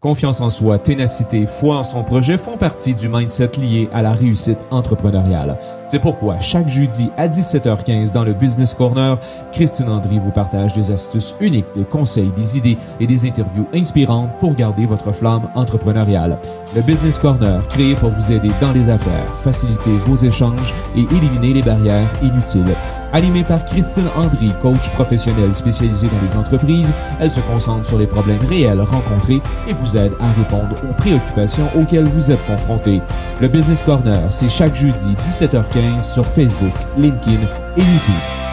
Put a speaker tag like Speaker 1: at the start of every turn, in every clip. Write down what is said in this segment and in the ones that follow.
Speaker 1: Confiance en soi, ténacité, foi en son projet font partie du mindset lié à la réussite entrepreneuriale. C'est pourquoi chaque jeudi à 17h15 dans le Business Corner, Christine Andry vous partage des astuces uniques, des conseils, des idées et des interviews inspirantes pour garder votre flamme entrepreneuriale. Le Business Corner, créé pour vous aider dans les affaires, faciliter vos échanges et éliminer les barrières inutiles. Animée par Christine Andry, coach professionnelle spécialisée dans les entreprises, elle se concentre sur les problèmes réels rencontrés et vous aide à répondre aux préoccupations auxquelles vous êtes confrontés. Le Business Corner, c'est chaque jeudi 17h15 sur Facebook, LinkedIn et YouTube.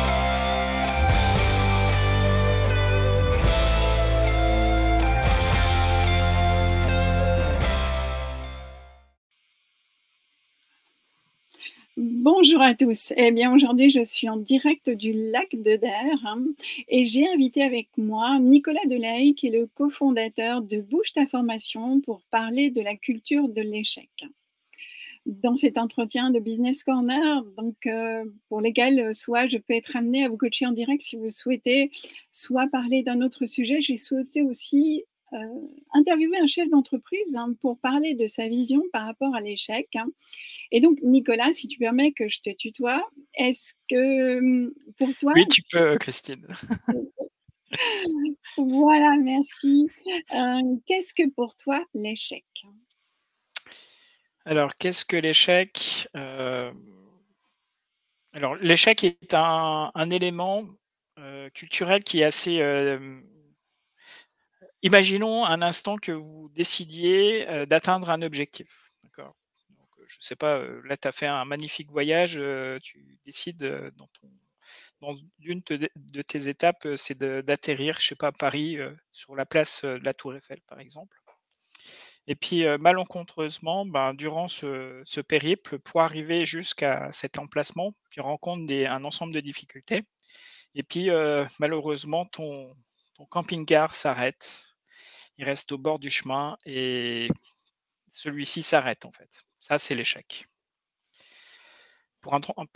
Speaker 2: Bonjour à tous. Eh bien, aujourd'hui, je suis en direct du lac de Der hein, et j'ai invité avec moi Nicolas Delay, qui est le cofondateur de Bouche ta formation pour parler de la culture de l'échec. Dans cet entretien de Business Corner, donc euh, pour lesquels soit je peux être amenée à vous coacher en direct si vous souhaitez, soit parler d'un autre sujet, j'ai souhaité aussi euh, interviewer un chef d'entreprise hein, pour parler de sa vision par rapport à l'échec. Hein. Et donc, Nicolas, si tu permets que je te tutoie, est-ce que hum, pour toi...
Speaker 3: Oui, tu peux, Christine.
Speaker 2: voilà, merci. Euh, qu'est-ce que pour toi l'échec?
Speaker 3: Alors, qu'est-ce que l'échec? Euh, Alors, l'échec est un, élément culturel qui est assez Imaginons un instant que vous décidiez euh, d'atteindre un objectif. Euh, Je ne sais pas, euh, là, tu as fait un magnifique voyage, tu décides dans, ton, dans une de tes étapes, c'est d'atterrir, je sais pas, à Paris, sur la place de la Tour Eiffel, par exemple. Et puis, malencontreusement, ben, durant ce, périple, pour arriver jusqu'à cet emplacement, tu rencontres un ensemble de difficultés. Et puis, malheureusement, ton camping-car s'arrête il reste au bord du chemin et celui-ci s'arrête en fait. Ça, c'est l'échec. Pour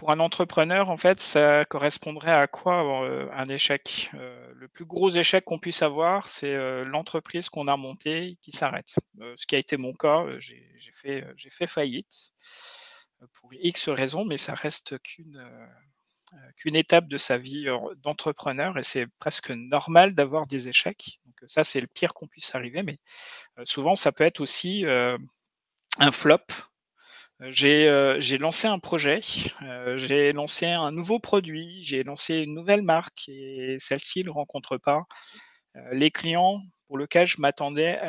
Speaker 3: un, entrepreneur, en fait, ça correspondrait à quoi euh, un échec? Euh, Le plus gros échec qu'on puisse avoir, c'est euh, l'entreprise qu'on a montée qui s'arrête. ce qui a été mon cas, j'ai fait, fait, faillite pour X raisons, mais ça reste qu'une qu'une étape de sa vie d'entrepreneur et c'est presque normal d'avoir des échecs. Donc ça, c'est le pire qu'on puisse arriver, mais souvent, ça peut être aussi un flop. J'ai lancé un projet, j'ai lancé un nouveau produit, j'ai lancé une nouvelle marque et celle-ci ne rencontre pas les clients pour lesquels je m'attendais,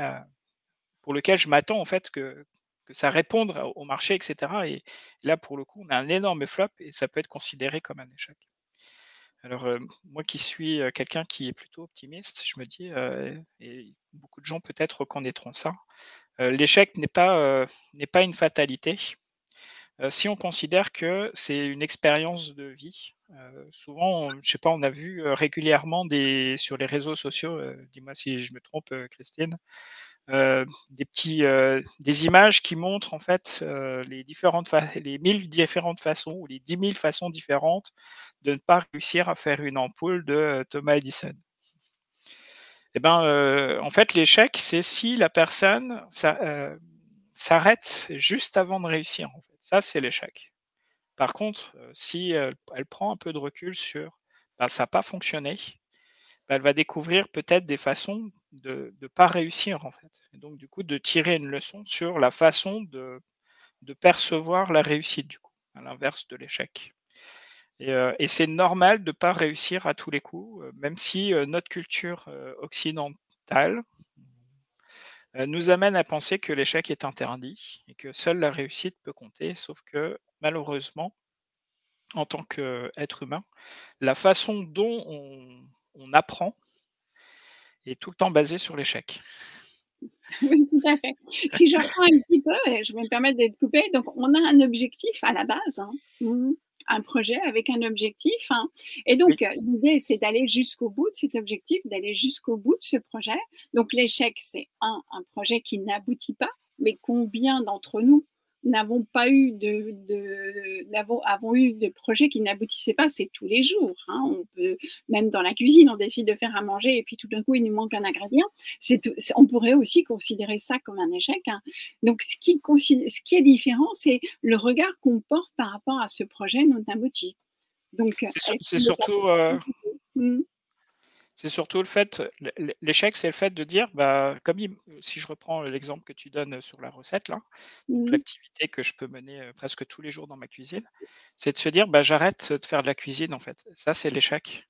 Speaker 3: pour lequel je m'attends en fait que, ça réponde au marché, etc. Et là, pour le coup, on a un énorme flop et ça peut être considéré comme un échec. Alors, moi qui suis quelqu'un qui est plutôt optimiste, je me dis, et beaucoup de gens peut-être reconnaîtront ça, l'échec n'est pas, n'est pas une fatalité. Si on considère que c'est une expérience de vie, souvent, je sais pas, on a vu régulièrement des, sur les réseaux sociaux, dis-moi si je me trompe, Christine, euh, des petits, euh, des images qui montrent en fait euh, les différentes, les mille différentes façons ou les dix mille façons différentes de ne pas réussir à faire une ampoule de Thomas Edison. Eh ben, en fait, l'échec, c'est si la personne s'arrête juste avant de réussir. En fait. C'est l'échec. Par contre, si elle, prend un peu de recul sur ben, ça n'a pas fonctionné, ben, elle va découvrir peut-être des façons de ne pas réussir en fait. Et donc du coup de tirer une leçon sur la façon de, percevoir la réussite du coup, à l'inverse de l'échec. Et, euh, c'est normal de ne pas réussir à tous les coups, euh, même si euh, notre culture occidentale nous amène à penser que l'échec est interdit et que seule la réussite peut compter, sauf que malheureusement, en tant qu'être humain, la façon dont on, on apprend est tout le temps basé sur l'échec.
Speaker 2: Oui, tout à fait. Si je reprends un petit peu, je vais me permettre d'être coupé. Donc, on a un objectif à la base, hein. Un projet avec un objectif. Hein. Et donc, l'idée, c'est d'aller jusqu'au bout de cet objectif, d'aller jusqu'au bout de ce projet. Donc, l'échec, c'est un, un projet qui n'aboutit pas. Mais combien d'entre nous n'avons pas eu de, avons eu de projets qui n'aboutissaient pas, c'est tous les jours. Hein. On peut, même dans la cuisine, on décide de faire à manger et puis tout d'un coup, il nous manque un ingrédient. C'est, on pourrait aussi considérer ça comme un échec. Hein. Donc, ce qui, ce qui est différent, c'est le regard qu'on porte par rapport à ce projet non abouti.
Speaker 3: Donc, c'est, surtout. Euh, mmh. C'est surtout le fait, l'échec, c'est le fait de dire, bah, comme si je reprends l'exemple que tu donnes sur la recette, là, mmh. l'activité que je peux mener presque tous les jours dans ma cuisine, c'est de se dire, bah, j'arrête de faire de la cuisine, en fait. Ça, c'est l'échec.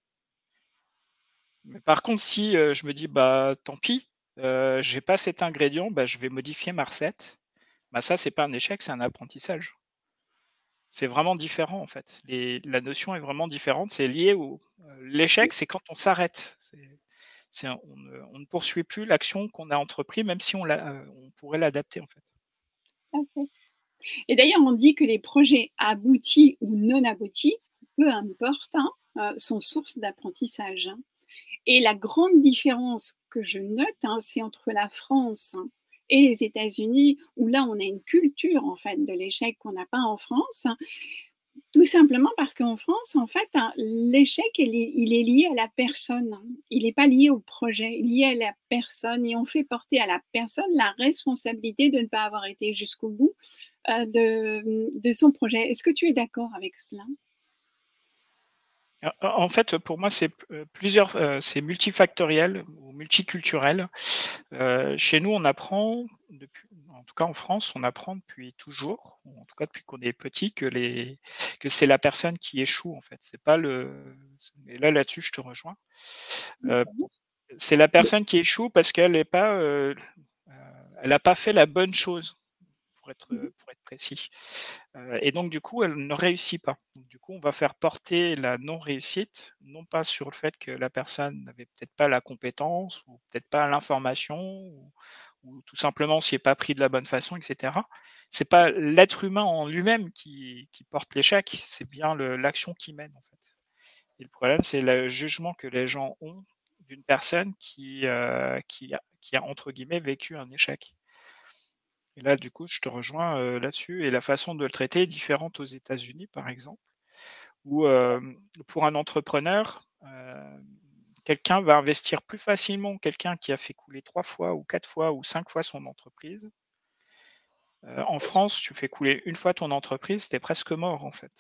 Speaker 3: Mais par contre, si je me dis, bah, tant pis, euh, j'ai pas cet ingrédient, bah, je vais modifier ma recette, bah, ça, c'est pas un échec, c'est un apprentissage c'est vraiment différent en fait. la notion est vraiment différente. C'est lié au euh, l'échec, c'est quand on s'arrête. on, ne poursuit plus l'action qu'on a entreprise, même si on, euh, pourrait l'adapter en fait.
Speaker 2: Et d'ailleurs, on dit que les projets aboutis ou non aboutis, peu importe, hein, euh, sont source d'apprentissage. Hein. Et la grande différence que je note, hein, c'est entre la France et les États-Unis, où là, on a une culture, en fait, de l'échec qu'on n'a pas en France. Tout simplement parce qu'en France, en fait, hein, l'échec, il est, lié à la personne. Il n'est pas lié au projet, il est lié à la personne. Et on fait porter à la personne la responsabilité de ne pas avoir été jusqu'au bout euh, de son projet. Est-ce que tu es d'accord avec cela?
Speaker 3: En fait, pour moi, c'est euh, plusieurs, euh, c'est multifactoriel ou multiculturel. Euh, chez nous, on apprend, depuis, en tout cas en France, on apprend depuis toujours, en tout cas depuis qu'on est petit, que les, que c'est la personne qui échoue en fait. C'est pas le. Là, là-dessus, je te rejoins. c'est la personne qui échoue parce qu'elle n'est pas, elle n'a pas fait la bonne chose être, mmh pour être précis. et donc, du coup, elle ne réussit pas. du coup, on va faire porter la non-réussite, non pas sur le fait que la personne n'avait peut-être pas la compétence, ou peut-être pas l'information, ou, tout simplement s'il n'est pas pris de la bonne façon, etc. C'est pas l'être humain en lui-même qui, porte l'échec, c'est bien l'action qui mène, en fait. Et le problème, c'est le jugement que les gens ont d'une personne qui, qui, qui a, entre guillemets, vécu un échec. Et là, du coup, je te rejoins là-dessus. Et la façon de le traiter est différente aux États-Unis, par exemple, où pour un entrepreneur, quelqu'un va investir plus facilement quelqu'un qui a fait couler trois fois ou quatre fois ou cinq fois son entreprise. en France, tu fais couler une fois ton entreprise, tu es presque mort en fait.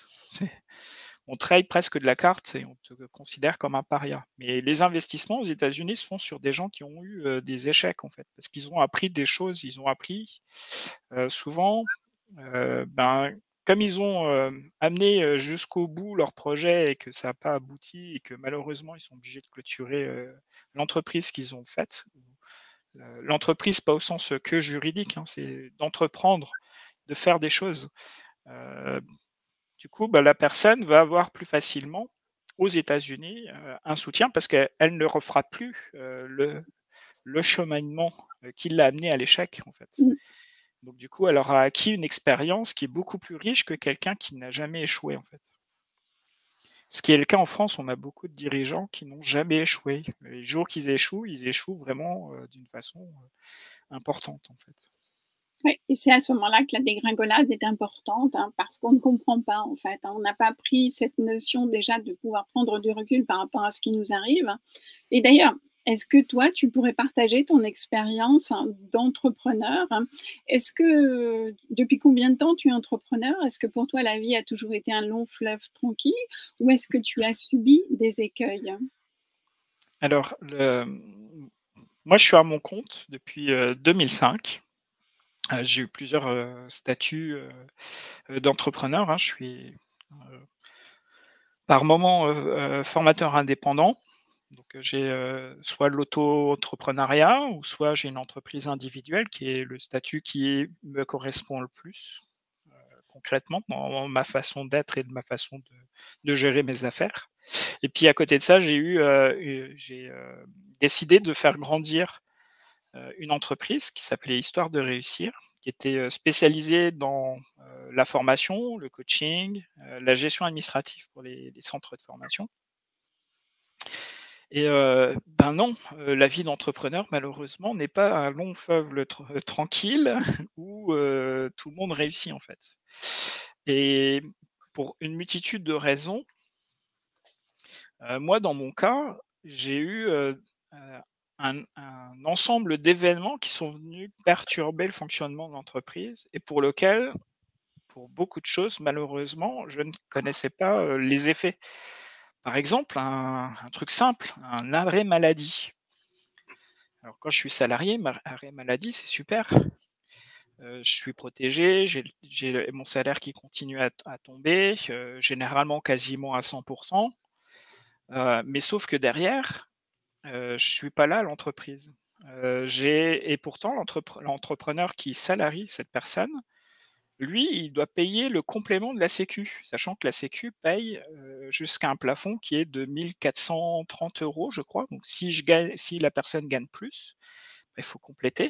Speaker 3: On trade presque de la carte et on te considère comme un paria. Mais les investissements aux États-Unis se font sur des gens qui ont eu euh, des échecs en fait, parce qu'ils ont appris des choses, ils ont appris euh, souvent, euh, ben, comme ils ont amené jusqu'au bout leur projet et que ça n'a pas abouti et que malheureusement ils sont obligés de clôturer l'entreprise qu'ils ont faite. L'entreprise, pas au sens que juridique, hein, c'est d'entreprendre, de faire des choses. Du coup, bah, la personne va avoir plus facilement aux États-Unis euh, un soutien parce qu'elle ne refera plus euh, le, le cheminement euh, qui l'a amené à l'échec, en fait. Mmh. Donc, du coup, elle aura acquis une expérience qui est beaucoup plus riche que quelqu'un qui n'a jamais échoué, en fait. Ce qui est le cas en France, on a beaucoup de dirigeants qui n'ont jamais échoué. Les jours qu'ils échouent, ils échouent vraiment d'une façon importante, en fait.
Speaker 2: Oui, et c'est à ce moment-là que la dégringolade est importante hein, parce qu'on ne comprend pas en fait. Hein. on n'a pas pris cette notion déjà de pouvoir prendre du recul par rapport à ce qui nous arrive. Et d'ailleurs, est-ce que toi, tu pourrais partager ton expérience d'entrepreneur? Est-ce que depuis combien de temps tu es entrepreneur? Est-ce que pour toi la vie a toujours été un long fleuve tranquille? Ou est-ce que tu as subi des écueils?
Speaker 3: Alors, moi je suis à mon compte depuis 2005. Euh, euh, j'ai eu plusieurs euh, statuts euh, d'entrepreneur. Hein. Je suis par moment formateur indépendant. Donc j'ai soit l'auto-entrepreneuriat ou soit j'ai une entreprise individuelle qui est le statut qui me correspond le plus concrètement dans ma façon d'être et de ma façon de, gérer mes affaires. Et puis à côté de ça, j'ai décidé de faire grandir euh, une entreprise qui s'appelait Histoire de réussir, qui était euh, spécialisée dans euh, la formation, le coaching, la gestion administrative pour les, centres de formation. Et ben non, la vie d'entrepreneur, malheureusement, n'est pas un long fleuve tranquille où tout le monde réussit en fait. Et pour une multitude de raisons, moi, dans mon cas, j'ai eu un, ensemble d'événements qui sont venus perturber le fonctionnement de l'entreprise et pour lequel, pour beaucoup de choses, malheureusement, je ne connaissais pas les effets. Par exemple, un, truc simple, un arrêt maladie. Alors quand je suis salarié, arrêt maladie, c'est super. je suis protégé, j'ai mon salaire qui continue à, tomber, généralement quasiment à 100%. mais sauf que derrière, je suis pas là à l'entreprise. et pourtant l'entrepreneur qui salarie cette personne, lui, il doit payer le complément de la Sécu, sachant que la Sécu paye jusqu'à un plafond qui est de 1430 euros, je crois. Donc si la personne gagne plus, bah, il faut compléter.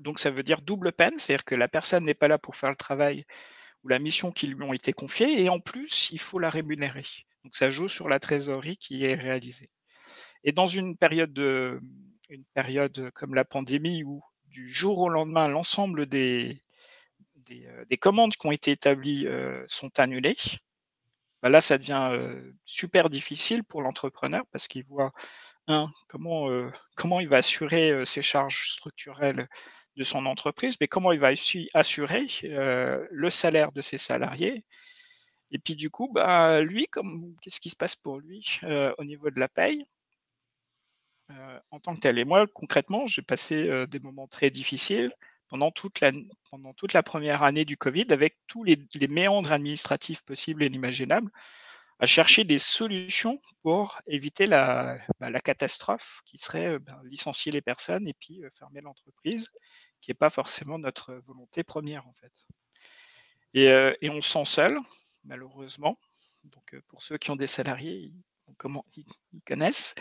Speaker 3: donc ça veut dire double peine, c'est-à-dire que la personne n'est pas là pour faire le travail ou la mission qui lui ont été confiées, et en plus, il faut la rémunérer. Donc ça joue sur la trésorerie qui est réalisée. Et dans une période, de, une période comme la pandémie où du jour au lendemain, l'ensemble des, euh, des, commandes qui ont été établies euh, sont annulées, bah là, ça devient euh, super difficile pour l'entrepreneur parce qu'il voit, un, comment, comment il va assurer ses charges structurelles de son entreprise, mais comment il va aussi assurer le salaire de ses salariés. Et puis du coup, bah, lui, qu'est-ce qui se passe pour lui au niveau de la paye? En tant que tel Et moi, concrètement, j'ai passé des moments très difficiles pendant toute la, première année du Covid, avec tous les, méandres administratifs possibles et inimaginables, à chercher des solutions pour éviter la, bah, catastrophe qui serait euh, ben, licencier les personnes et puis euh, fermer l'entreprise, qui n'est pas forcément notre volonté première en fait. Et, euh, et on se sent seul, malheureusement. Donc pour ceux qui ont des salariés, comment ils, connaissent.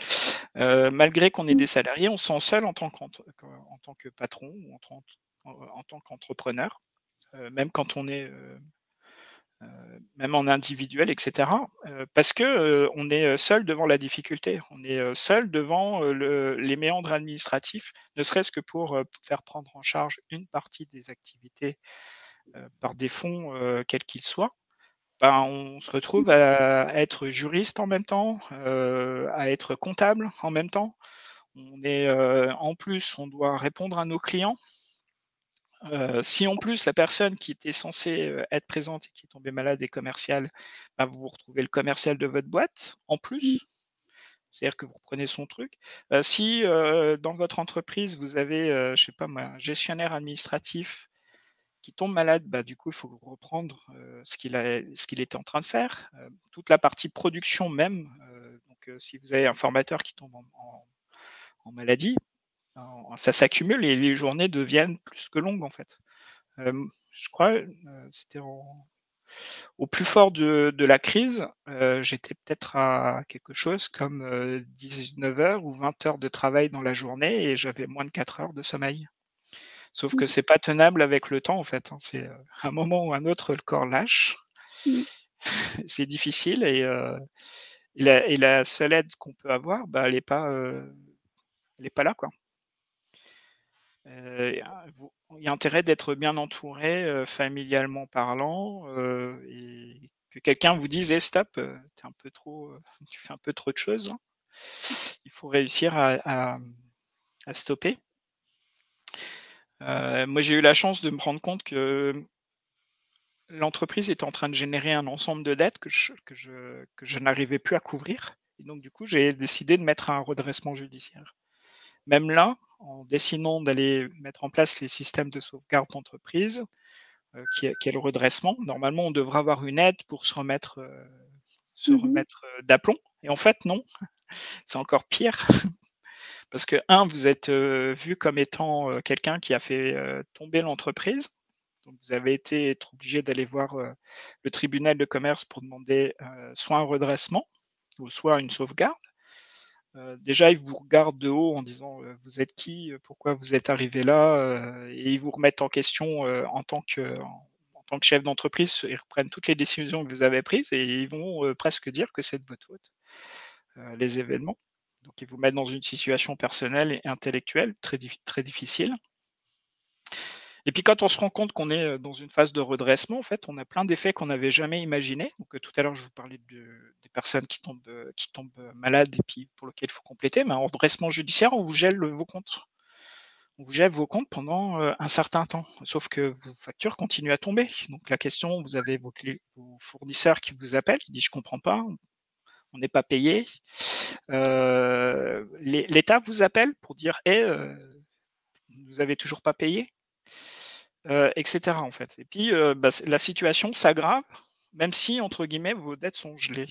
Speaker 3: malgré qu'on ait des salariés, on se sent seul en tant, en tant que patron ou en tant, en, tant qu'entrepreneur, euh, même quand on est euh, euh, même en individuel, etc. parce que on est seul devant la difficulté, on est seul devant les méandres administratifs, ne serait-ce que pour faire prendre en charge une partie des activités par des fonds, quels qu'ils soient. Ben, on se retrouve à être juriste en même temps, à être comptable en même temps. On est en plus, on doit répondre à nos clients. Euh, si en plus la personne qui était censée euh, être présente et qui est tombée malade est commerciale, vous vous retrouvez le commercial de votre boîte en plus. C'est-à-dire que vous reprenez son truc. Euh, si dans votre entreprise, vous avez, je sais pas un gestionnaire administratif qui tombe malade, bah, du coup, il faut reprendre ce qu'il était en train de faire. toute la partie production même, donc si vous avez un formateur qui tombe en maladie, ça s'accumule et les journées deviennent plus que longues en fait. Euh, je crois, euh, c'était au plus fort de, la crise, euh, j'étais peut-être à quelque chose comme 19 heures ou 20 heures de travail dans la journée et j'avais moins de 4 heures de sommeil. Sauf que c'est pas tenable avec le temps en fait. Hein. C'est un moment ou un autre le corps lâche. c'est difficile et, la, seule aide qu'on peut avoir, bah, elle n'est pas, elle est pas là quoi. Euh, il y a intérêt d'être bien entouré, euh, familialement parlant, euh, et que quelqu'un vous dise hey, stop, es un peu trop, tu fais un peu trop de choses. Hein». Il faut réussir à, stopper. Moi, j'ai eu la chance de me rendre compte que l'entreprise était en train de générer un ensemble de dettes que que je, que je n'arrivais plus à couvrir. Et donc, du coup, j'ai décidé de mettre un redressement judiciaire. Même là, en décidant d'aller mettre en place les systèmes de sauvegarde d'entreprise, euh, qui, est le redressement, normalement, on devrait avoir une aide pour se remettre, euh, se mmh remettre euh, d'aplomb. Et en fait, non, c'est encore pire. Parce que, un, vous êtes vu comme étant quelqu'un qui a fait tomber l'entreprise. Donc, vous avez été obligé d'aller voir le tribunal de commerce pour demander soit un redressement ou soit une sauvegarde. Déjà, ils vous regardent de haut en disant vous êtes qui, pourquoi vous êtes arrivé là, et ils vous remettent en question en tant que en, tant que chef d'entreprise. Ils reprennent toutes les décisions que vous avez prises et ils vont presque dire que c'est de votre faute. les événements. Donc, ils vous mettent dans une situation personnelle et intellectuelle très, difficile. Et puis quand on se rend compte qu'on est dans une phase de redressement, en fait, on a plein d'effets qu'on n'avait jamais imaginés. Donc tout à l'heure, je vous parlais des personnes qui tombent, qui tombent malades et puis pour lesquelles il faut compléter. Mais en redressement judiciaire, on vous gèle vos comptes. On vous gèle vos comptes pendant un certain temps. Sauf que vos factures continuent à tomber. Donc la question, vous avez vos, vos fournisseurs qui vous appellent, qui disent je comprends pas, on n'est pas payé. L'État vous appelle pour dire hé, vous avez toujours pas payé etc. En fait. Et puis, bah, la situation s'aggrave, même si, entre guillemets, vos dettes sont gelées.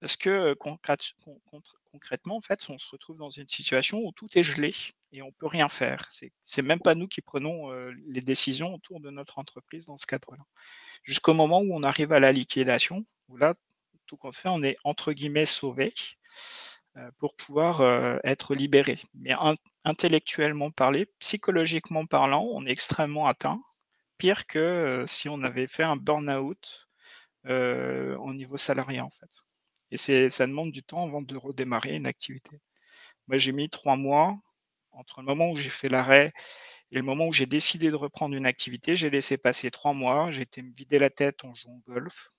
Speaker 3: Parce que concrètement, en fait, on se retrouve dans une situation où tout est gelé et on ne peut rien faire. C'est même pas nous qui prenons les décisions autour de notre entreprise dans ce cadre-là. Jusqu'au moment où on arrive à la liquidation, où là, tout compte fait, on est entre guillemets sauvé. Euh, pour pouvoir euh, être libéré. Mais intellectuellement parlé, psychologiquement parlant, on est extrêmement atteint. Pire que euh, si on avait fait un burn-out au niveau salarié, en fait. Et ça demande du temps avant de redémarrer une activité. Moi, j'ai mis trois mois entre le moment où j'ai fait l'arrêt et le moment où j'ai décidé de reprendre une activité. J'ai laissé passer trois mois. J'ai été me vider la tête en jouant au golf.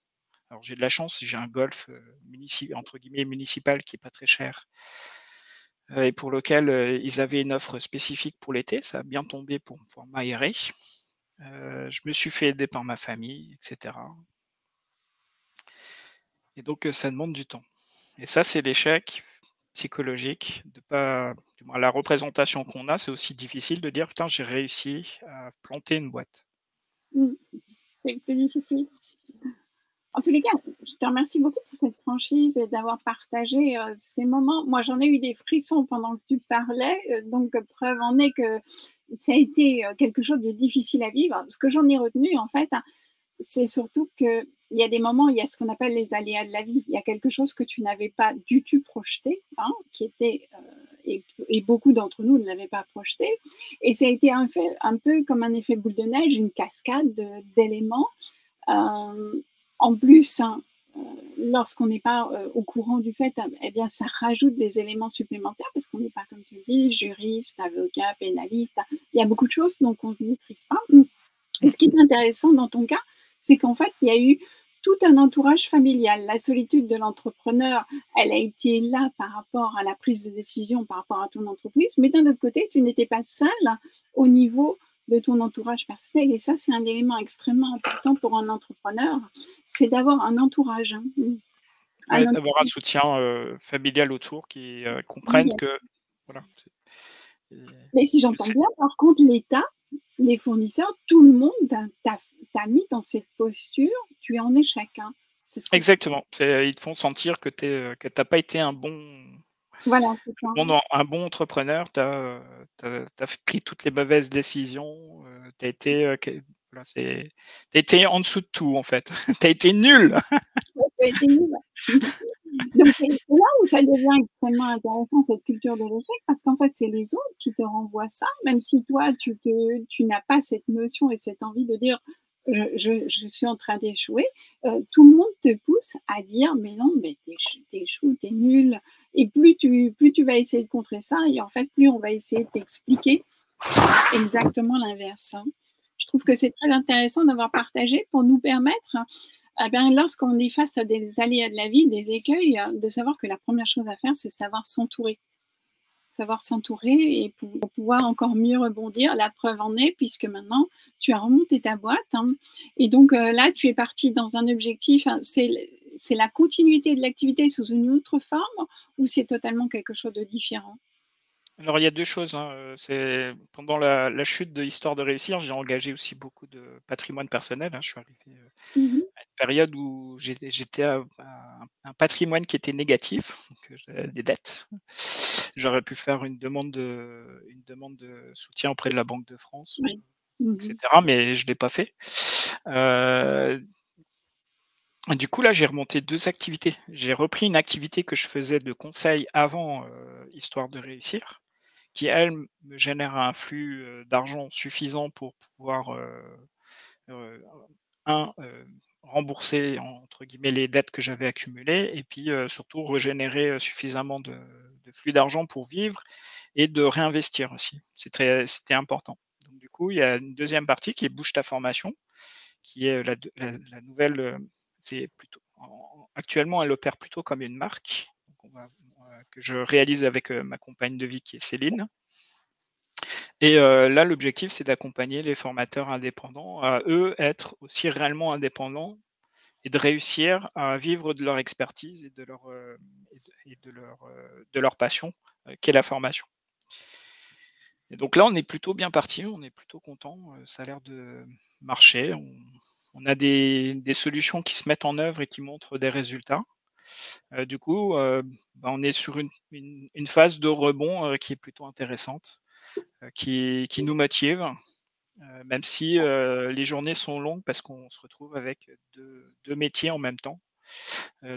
Speaker 3: Alors j'ai de la chance, j'ai un golf municipal, entre guillemets municipal qui est pas très cher et pour lequel ils avaient une offre spécifique pour l'été. Ça a bien tombé pour pouvoir m'aérer. je me suis fait aider par ma famille, etc. Et donc ça demande du temps. Et ça, c'est l'échec psychologique de pas. la représentation qu'on a, c'est aussi difficile de dire putain, j'ai réussi à planter une boîte.
Speaker 2: Mmh. C'est plus difficile. En tous les cas, je te remercie beaucoup pour cette franchise et d'avoir partagé euh, ces moments. Moi, j'en ai eu des frissons pendant que tu parlais, euh, donc preuve en est que ça a été euh, quelque chose de difficile à vivre. Ce que j'en ai retenu, en fait, c'est surtout qu'il y a des moments, il y a ce qu'on appelle les aléas de la vie. Il y a quelque chose que tu n'avais pas du tout projeté, hein, qui était, et, beaucoup d'entre nous ne l'avaient pas projeté. Et ça a été un, fait, un peu comme un effet boule de neige, une cascade d'éléments. En plus, hein, euh, lorsqu'on n'est pas euh, au courant du fait, eh bien, ça rajoute des éléments supplémentaires parce qu'on n'est pas, comme tu dis, juriste, avocat, pénaliste. Il y a beaucoup de choses donc on ne maîtrise pas. Et ce qui est intéressant dans ton cas, c'est qu'en fait, il y a eu tout un entourage familial. La solitude de l'entrepreneur, elle a été là par rapport à la prise de décision, par rapport à ton entreprise, mais d'un autre côté, tu n'étais pas seul au niveau de ton entourage personnel. Et ça, c'est un élément extrêmement important pour un entrepreneur, c'est d'avoir un entourage.
Speaker 3: Hein. d'avoir un soutien euh, familial autour qui euh, comprenne que... Voilà.
Speaker 2: Mais si j'entends bien, par contre, l'État, les fournisseurs, tout le monde t'a mis dans cette posture, tu es en échec. Hein.
Speaker 3: Exactement. Ils te font sentir que tu n'as pas été un bon
Speaker 2: voilà, c'est ça.
Speaker 3: un bon entrepreneur, tu as, pris toutes les mauvaises décisions, euh, tu as été, euh, été en dessous de tout, en fait. tu as été nul.
Speaker 2: été nul. Donc, c'est là où ça devient extrêmement intéressant, cette culture de l'échec, parce qu'en fait, c'est les autres qui te renvoient ça, même si toi, tu, tu n'as pas cette notion et cette envie de dire je, je, suis en train d'échouer, euh, tout le monde te pousse à dire mais non, mais t'échoues, t'es nul. Et plus tu, plus tu vas essayer de contrer ça, et en fait, plus on va essayer de t'expliquer exactement l'inverse. Hein. Je trouve que c'est très intéressant d'avoir partagé pour nous permettre, eh lorsqu'on est face à des aléas de la vie, des écueils, de savoir que la première chose à faire, c'est savoir s'entourer savoir s'entourer et pour pouvoir encore mieux rebondir. La preuve en est, puisque maintenant, tu as remonté ta boîte. Hein. et donc euh, là, tu es parti dans un objectif, hein, c'est la continuité de l'activité sous une autre forme ou c'est totalement quelque chose de différent?
Speaker 3: Alors il y a deux choses. Hein. Euh, c'est pendant la, chute de Histoire de réussir, j'ai engagé aussi beaucoup de patrimoine personnel. Je suis arrivé euh, mmh période où j'étais à, un patrimoine qui était négatif, donc des dettes. J'aurais pu faire une demande de, une demande de soutien auprès de la Banque de France, mmh etc. Mais je l'ai pas fait. Euh, du coup, là, j'ai remonté deux activités. J'ai repris une activité que je faisais de conseil avant Histoire de réussir qui, elle, me génère un flux d'argent suffisant pour pouvoir, un, rembourser entre guillemets les dettes que j'avais accumulées et puis surtout régénérer suffisamment de, flux d'argent pour vivre et de réinvestir aussi. C'était important. Donc, du coup, il y a une deuxième partie qui est bouge ta formation, qui est la, nouvelle. C'est plutôt actuellement, elle opère plutôt comme une marque que je réalise avec ma compagne de vie qui est Céline. Et là, l'objectif, c'est d'accompagner les formateurs indépendants à eux être aussi réellement indépendants et de réussir à vivre de leur expertise et de leur, passion, qu'est la formation. Et donc là, on est plutôt bien parti, on est plutôt content, ça a l'air de marcher. On, a des, solutions qui se mettent en œuvre et qui montrent des résultats. du coup, bah, on est sur une, phase de rebond qui est plutôt intéressante. Euh, qui, nous motive, euh, même si euh, les journées sont longues parce qu'on se retrouve avec deux, métiers en même temps,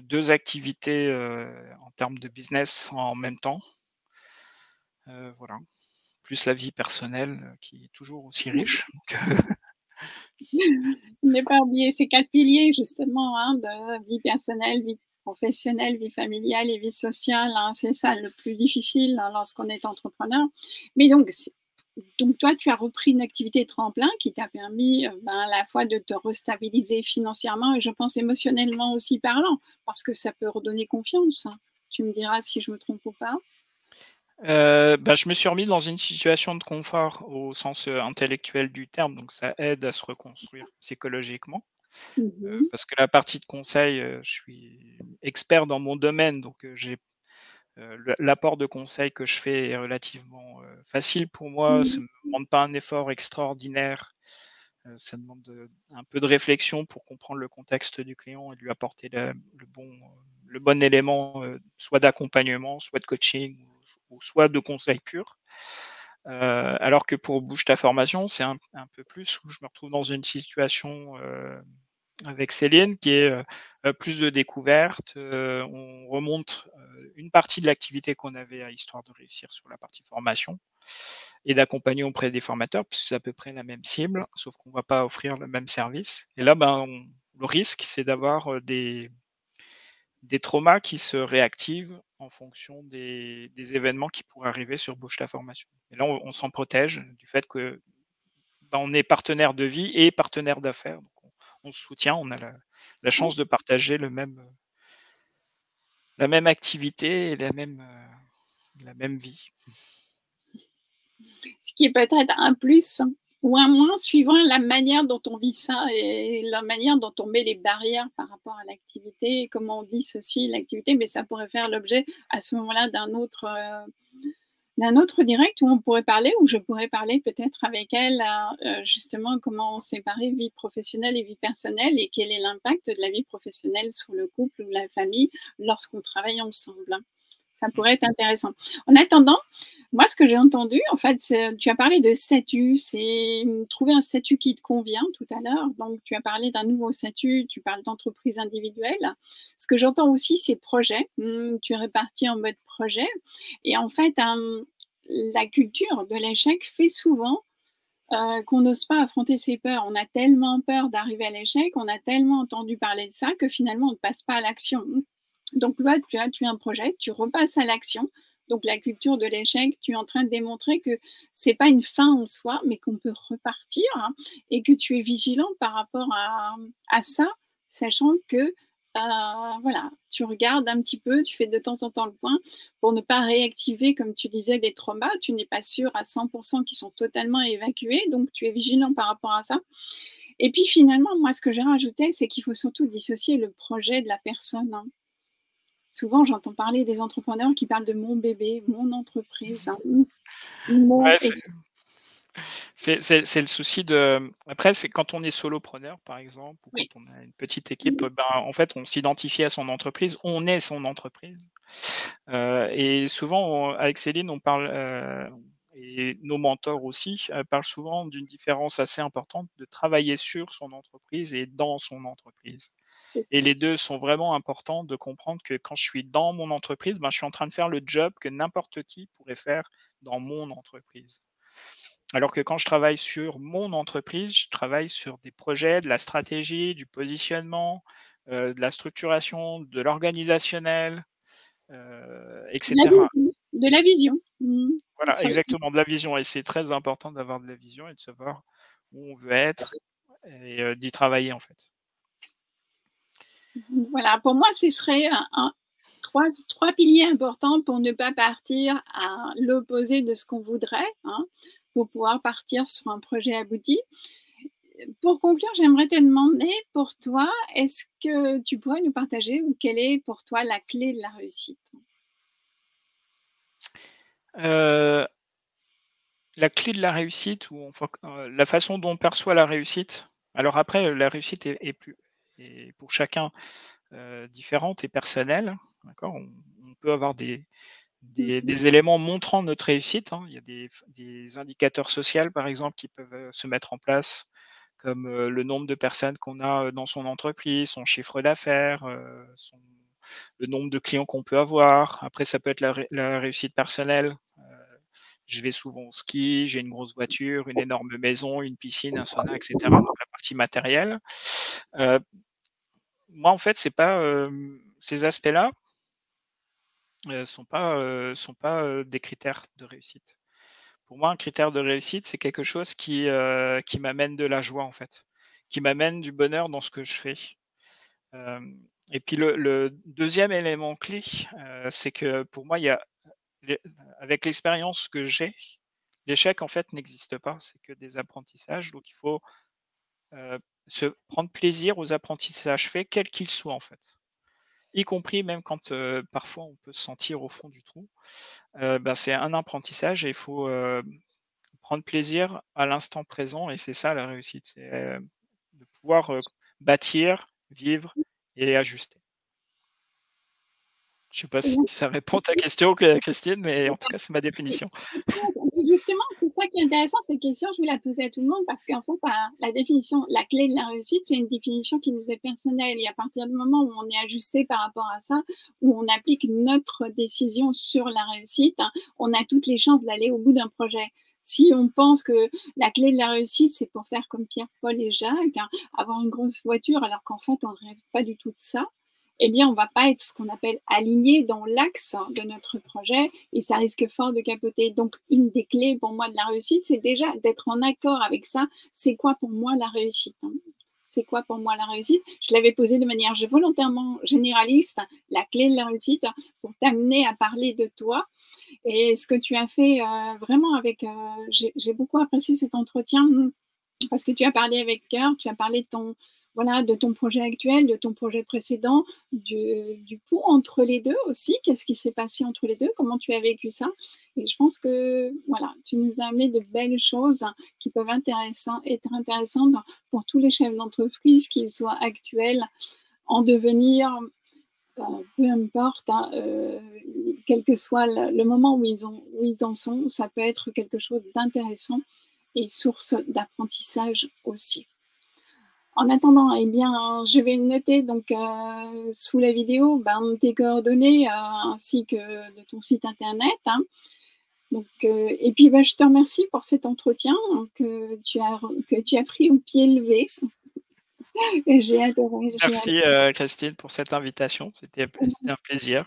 Speaker 3: deux activités en termes de business en même temps. voilà. Plus la vie personnelle qui est toujours aussi riche.
Speaker 2: Ne pas oublier ces quatre piliers justement hein, de vie personnelle, vie professionnelle, vie familiale et vie sociale. Hein, c'est ça le plus difficile hein, lorsqu'on est entrepreneur. Mais donc, donc toi, tu as repris une activité tremplin qui t'a permis euh, ben, à la fois de te restabiliser financièrement et je pense émotionnellement aussi parlant, parce que ça peut redonner confiance. Hein. Tu me diras si je me trompe ou pas.
Speaker 3: Euh, ben, je me suis remis dans une situation de confort au sens euh, intellectuel du terme, donc ça aide à se reconstruire psychologiquement. Mmh parce que la partie de conseil, je suis expert dans mon domaine, donc j'ai l'apport de conseil que je fais est relativement facile pour moi. Mmh Ça ne me demande pas un effort extraordinaire. ça demande un peu de réflexion pour comprendre le contexte du client et lui apporter le, bon, le bon élément, soit d'accompagnement, soit de coaching, ou, soit de conseil pur. alors que pour Bouge ta formation, c'est un, un, peu plus où je me retrouve dans une situation avec Céline, qui est plus de découverte. on remonte une partie de l'activité qu'on avait à Histoire de réussir sur la partie formation et d'accompagner auprès des formateurs, puisque c'est à peu près la même cible, sauf qu'on ne va pas offrir le même service. Et là, ben, le risque, c'est d'avoir des, traumas qui se réactivent en fonction des, événements qui pourraient arriver sur Bouche la formation. Et là, on, s'en protège du fait que ben, est partenaire de vie et partenaire d'affaires on se soutient, on a la, chance de partager le même, la même activité et la même, euh, la même vie.
Speaker 2: Ce qui est peut-être un plus ou un moins suivant la manière dont on vit ça et la manière dont on met les barrières par rapport à l'activité, comment on dissocie l'activité, mais ça pourrait faire l'objet à ce moment-là d'un autre, euh, d'un autre direct où on pourrait parler, où je pourrais parler peut-être avec elle euh, justement comment séparer vie professionnelle et vie personnelle et quel est l'impact de la vie professionnelle sur le couple ou la famille lorsqu'on travaille ensemble. Ça pourrait être intéressant. En attendant, moi, ce que j'ai entendu, en fait, tu as parlé de statut, c'est trouver un statut qui te convient tout à l'heure. Donc, tu as parlé d'un nouveau statut, tu parles d'entreprise individuelle. Ce que j'entends aussi, c'est projet. Hmm, tu es réparti en mode projet. Et en fait, la culture de l'échec fait souvent euh, qu'on n'ose pas affronter ses peurs. On a tellement peur d'arriver à l'échec, on a tellement entendu parler de ça que finalement, on ne passe pas à l'action. Donc là, tu as, tu as un projet, tu repasses à l'action donc la culture de l'échec, tu es en train de démontrer que c'est pas une fin en soi, mais qu'on peut repartir hein, et que tu es vigilant par rapport à, ça, sachant que euh, voilà, tu regardes un petit peu, tu fais de temps en temps le point pour ne pas réactiver, comme tu disais, des traumas. Tu n'es pas sûr à 100% qu'ils sont totalement évacués, donc tu es vigilant par rapport à ça. Et puis finalement, moi, ce que j'ai rajouté, c'est qu'il faut surtout dissocier le projet de la personne. Hein souvent j'entends parler des entrepreneurs qui parlent de mon bébé, mon entreprise. Hein,
Speaker 3: c'est le souci de. Après, c'est quand on est solopreneur, par exemple, ou quand on a une petite équipe, ben, en fait, on s'identifie à son entreprise, on est son entreprise. Euh, et souvent, avec Céline, on parle, euh, et nos mentors aussi, euh, parlent souvent d'une différence assez importante de travailler sur son entreprise et dans son entreprise. Et les deux sont vraiment importants de comprendre que quand je suis dans mon entreprise, ben, je suis en train de faire le job que n'importe qui pourrait faire dans mon entreprise. Alors que quand je travaille sur mon entreprise, je travaille sur des projets, de la stratégie, du positionnement, de la structuration, de l'organisationnel, etc.
Speaker 2: De la vision. Mmh.
Speaker 3: Voilà, exactement, de la vision. Et c'est très important d'avoir de la vision et de savoir où on veut être et d'y travailler en fait.
Speaker 2: Voilà, pour moi, ce serait un, trois, trois, piliers importants pour ne pas partir à l'opposé de ce qu'on voudrait, hein, pour pouvoir partir sur un projet abouti. Pour conclure, j'aimerais te demander pour toi, est-ce que tu pourrais nous partager ou quelle est pour toi la clé de la réussite?
Speaker 3: Euh, La clé de la réussite ou euh, la façon dont on perçoit la réussite. Alors après, la réussite est, plus, pour chacun euh, différente et personnelle. D'accord? On, peut avoir des, éléments montrant notre réussite. Hein. Il y a des, indicateurs sociaux, par exemple, qui peuvent euh, se mettre en place, comme euh, le nombre de personnes qu'on a dans son entreprise, son chiffre d'affaires, le nombre de clients qu'on peut avoir. Après, ça peut être la, réussite personnelle. je vais souvent au ski, j'ai une grosse voiture, une énorme maison, une piscine, un sauna, etc. Donc la partie matérielle moi, en fait, c'est pas ces aspects-là ne sont pas sont pas des critères de réussite. Pour moi, un critère de réussite, c'est quelque chose qui qui m'amène de la joie en fait, qui m'amène du bonheur dans ce que je fais. Et puis le, deuxième élément clé, c'est que pour moi, il y a avec l'expérience que j'ai, l'échec en fait n'existe pas, c'est que des apprentissages. Donc il faut se prendre plaisir aux apprentissages faits, quels qu'ils soient en fait. Y compris même quand parfois on peut se sentir au fond du trou. Ben, c'est un apprentissage et il faut prendre plaisir à l'instant présent et c'est ça la réussite, c'est de pouvoir bâtir, vivre et ajuster. Je ne sais pas si ça répond à ta question, Christine, mais en tout cas, c'est ma définition.
Speaker 2: Justement, c'est ça qui est intéressant, cette question, je vais la poser à tout le monde parce qu'en fait, bah, la définition, la clé de la réussite, c'est une définition qui nous est personnelle. Et à partir du moment où on est ajusté par rapport à ça, où on applique notre décision sur la réussite, hein, on a toutes les chances d'aller au bout d'un projet si on pense que la clé de la réussite, c'est pour faire comme Pierre, Paul et Jacques, hein, avoir une grosse voiture, alors qu'en fait, on ne rêve pas du tout de ça, eh bien, on va pas être ce qu'on appelle aligné dans l'axe de notre projet et ça risque fort de capoter. Donc, une des clés pour moi de la réussite, c'est déjà d'être en accord avec ça. C'est quoi pour moi la réussite hein? C'est quoi pour moi la réussite? Je l'avais posé de manière volontairement généraliste, la clé de la réussite, pour t'amener à parler de toi. Et ce que tu as fait euh, vraiment avec, euh, j'ai beaucoup apprécié cet entretien parce que tu as parlé avec cœur, tu as parlé de ton, voilà, de ton projet actuel, de ton projet précédent, du, du entre les deux aussi. Qu'est-ce qui s'est passé entre les deux? Comment tu as vécu ça? Et je pense que voilà, tu nous as amené de belles choses qui peuvent être intéressantes pour tous les chefs d'entreprise, qu'ils soient actuels, en devenir, euh, peu importe, hein, euh, quel que soit le, moment où ils, en sont, ça peut être quelque chose d'intéressant et source d'apprentissage aussi. En attendant, eh bien, je vais noter donc euh, sous la vidéo ben, tes coordonnées euh, ainsi que de ton site internet. Hein. Donc, et puis, ben, je te remercie pour cet entretien que tu as pris au pied levé. J'ai adoré.
Speaker 3: Merci Christine pour cette invitation. C'était un plaisir.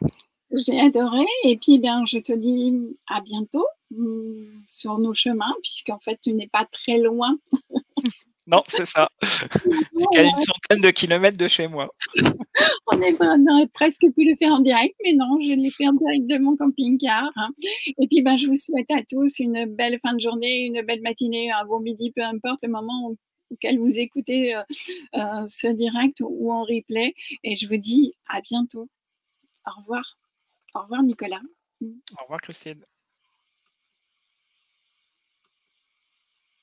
Speaker 2: J'ai adoré. Et puis, bien, je te dis à bientôt mm, sur nos chemins, puisqu'en fait, tu n'es pas très loin.
Speaker 3: Non, c'est ça. C'est qu'à une centaine de kilomètres de chez moi.
Speaker 2: on, aurait presque pu le faire en direct, mais non, je l'ai fait en direct de mon camping-car. Hein. Et puis, ben, je vous souhaite à tous une belle fin de journée, une belle matinée, un bon midi, peu importe le moment auquel vous écoutez euh, euh, ce direct ou en replay. Et je vous dis à bientôt. Au revoir. Au revoir, Nicolas.
Speaker 3: Au revoir, Christine.